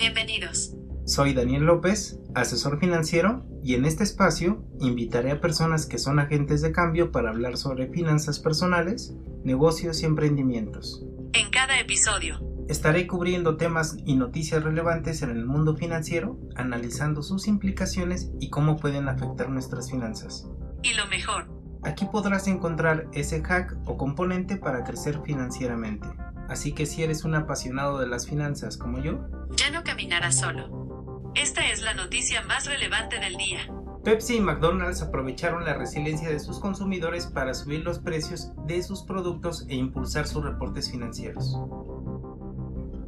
Bienvenidos. Soy Daniel López, asesor financiero, y en este espacio invitaré a personas que son agentes de cambio para hablar sobre finanzas personales, negocios y emprendimientos. En cada episodio Estaré cubriendo temas y noticias relevantes en el mundo financiero, analizando sus implicaciones y cómo pueden afectar nuestras finanzas. y lo mejor, Aquí podrás encontrar ese hack o componente para crecer financieramente. Así que si eres un apasionado de las finanzas como yo, ya no caminarás solo. Esta es la noticia más relevante del día. Pepsi y McDonald's aprovecharon la resiliencia de sus consumidores para subir los precios de sus productos e impulsar sus reportes financieros.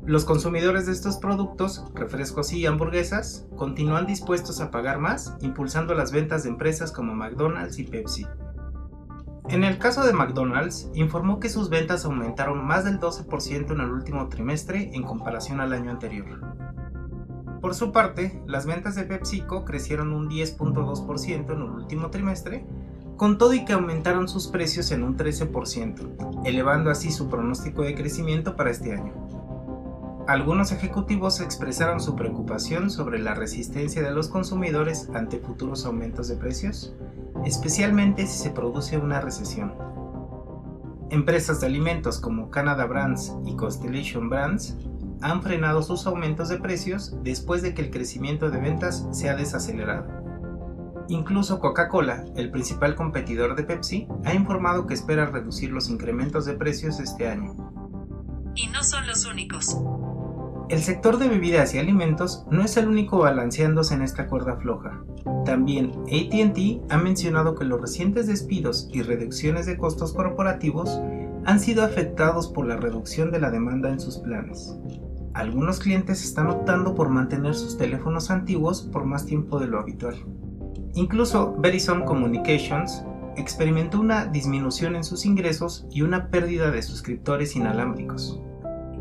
Los consumidores de estos productos, refrescos y hamburguesas, continúan dispuestos a pagar más, impulsando las ventas de empresas como McDonald's y Pepsi. En el caso de McDonald's, informó que sus ventas aumentaron más del 12% en el último trimestre en comparación al año anterior. Por su parte, las ventas de PepsiCo crecieron un 10.2% en el último trimestre, con todo y que aumentaron sus precios en un 13%, elevando así su pronóstico de crecimiento para este año. Algunos ejecutivos expresaron su preocupación sobre la resistencia de los consumidores ante futuros aumentos de precios, especialmente si se produce una recesión. Empresas de alimentos como Canada Brands y Constellation Brands han frenado sus aumentos de precios después de que el crecimiento de ventas se ha desacelerado. Incluso Coca-Cola, el principal competidor de Pepsi, ha informado que espera reducir los incrementos de precios este año. Y no son los únicos. El sector de bebidas y alimentos no es el único balanceándose en esta cuerda floja. También ATT ha mencionado que los recientes despidos y reducciones de costos corporativos han sido afectados por la reducción de la demanda en sus planes. Algunos clientes están optando por mantener sus teléfonos antiguos por más tiempo de lo habitual. Incluso Verizon Communications experimentó una disminución en sus ingresos y una pérdida de suscriptores inalámbricos.